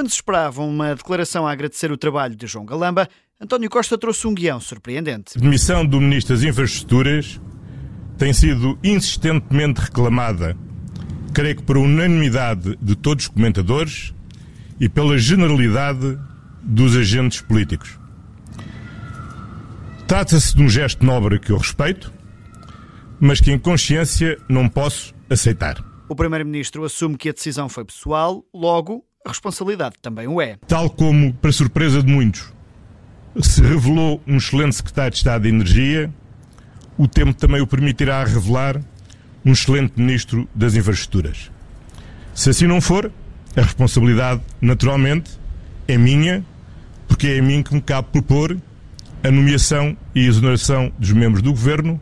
Quando se esperava uma declaração a agradecer o trabalho de João Galamba, António Costa trouxe um guião surpreendente. A demissão do Ministro das Infraestruturas tem sido insistentemente reclamada, creio que por unanimidade de todos os comentadores e pela generalidade dos agentes políticos. Trata-se de um gesto nobre que eu respeito, mas que em consciência não posso aceitar. O Primeiro-Ministro assume que a decisão foi pessoal, logo, a responsabilidade também o é. Tal como, para surpresa de muitos, se revelou um excelente secretário de Estado de Energia, o tempo também o permitirá revelar um excelente Ministro das Infraestruturas. Se assim não for, a responsabilidade, naturalmente, é minha, porque é a mim que me cabe propor a nomeação e exoneração dos membros do Governo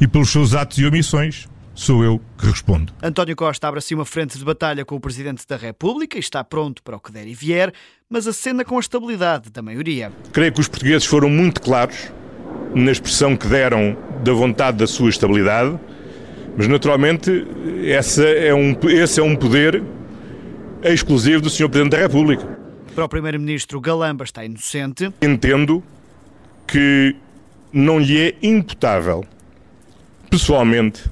e pelos seus atos e omissões sou eu que respondo. António Costa abre assim uma frente de batalha com o Presidente da República e está pronto para o que der e vier, mas acena com a estabilidade da maioria. Creio que os portugueses foram muito claros na expressão que deram da vontade da sua estabilidade, mas naturalmente essa é um, esse é um poder exclusivo do Sr. Presidente da República. Para o Primeiro-Ministro, Galamba está inocente. Entendo que não lhe é imputável, pessoalmente,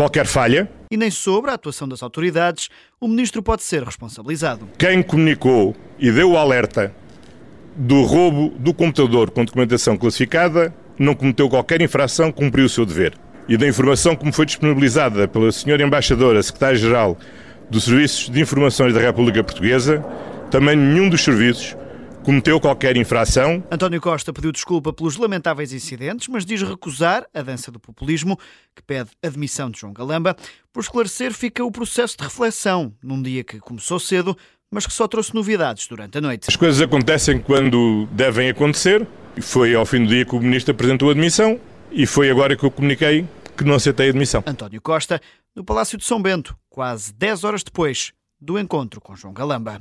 qualquer falha. E nem sobre a atuação das autoridades, o Ministro pode ser responsabilizado. Quem comunicou e deu o alerta do roubo do computador com documentação classificada não cometeu qualquer infração, cumpriu o seu dever. E da informação que me foi disponibilizada pela Sra. Embaixadora, Secretária-Geral dos Serviços de Informações da República Portuguesa, também nenhum dos serviços cometeu qualquer infração. António Costa pediu desculpa pelos lamentáveis incidentes, mas diz recusar a dança do populismo, que pede a demissão de João Galamba. Por esclarecer, fica o processo de reflexão, num dia que começou cedo, mas que só trouxe novidades durante a noite. As coisas acontecem quando devem acontecer. Foi ao fim do dia que o Ministro apresentou a demissão e foi agora que eu comuniquei que não aceitei a demissão. António Costa, no Palácio de São Bento, quase 10 horas depois do encontro com João Galamba.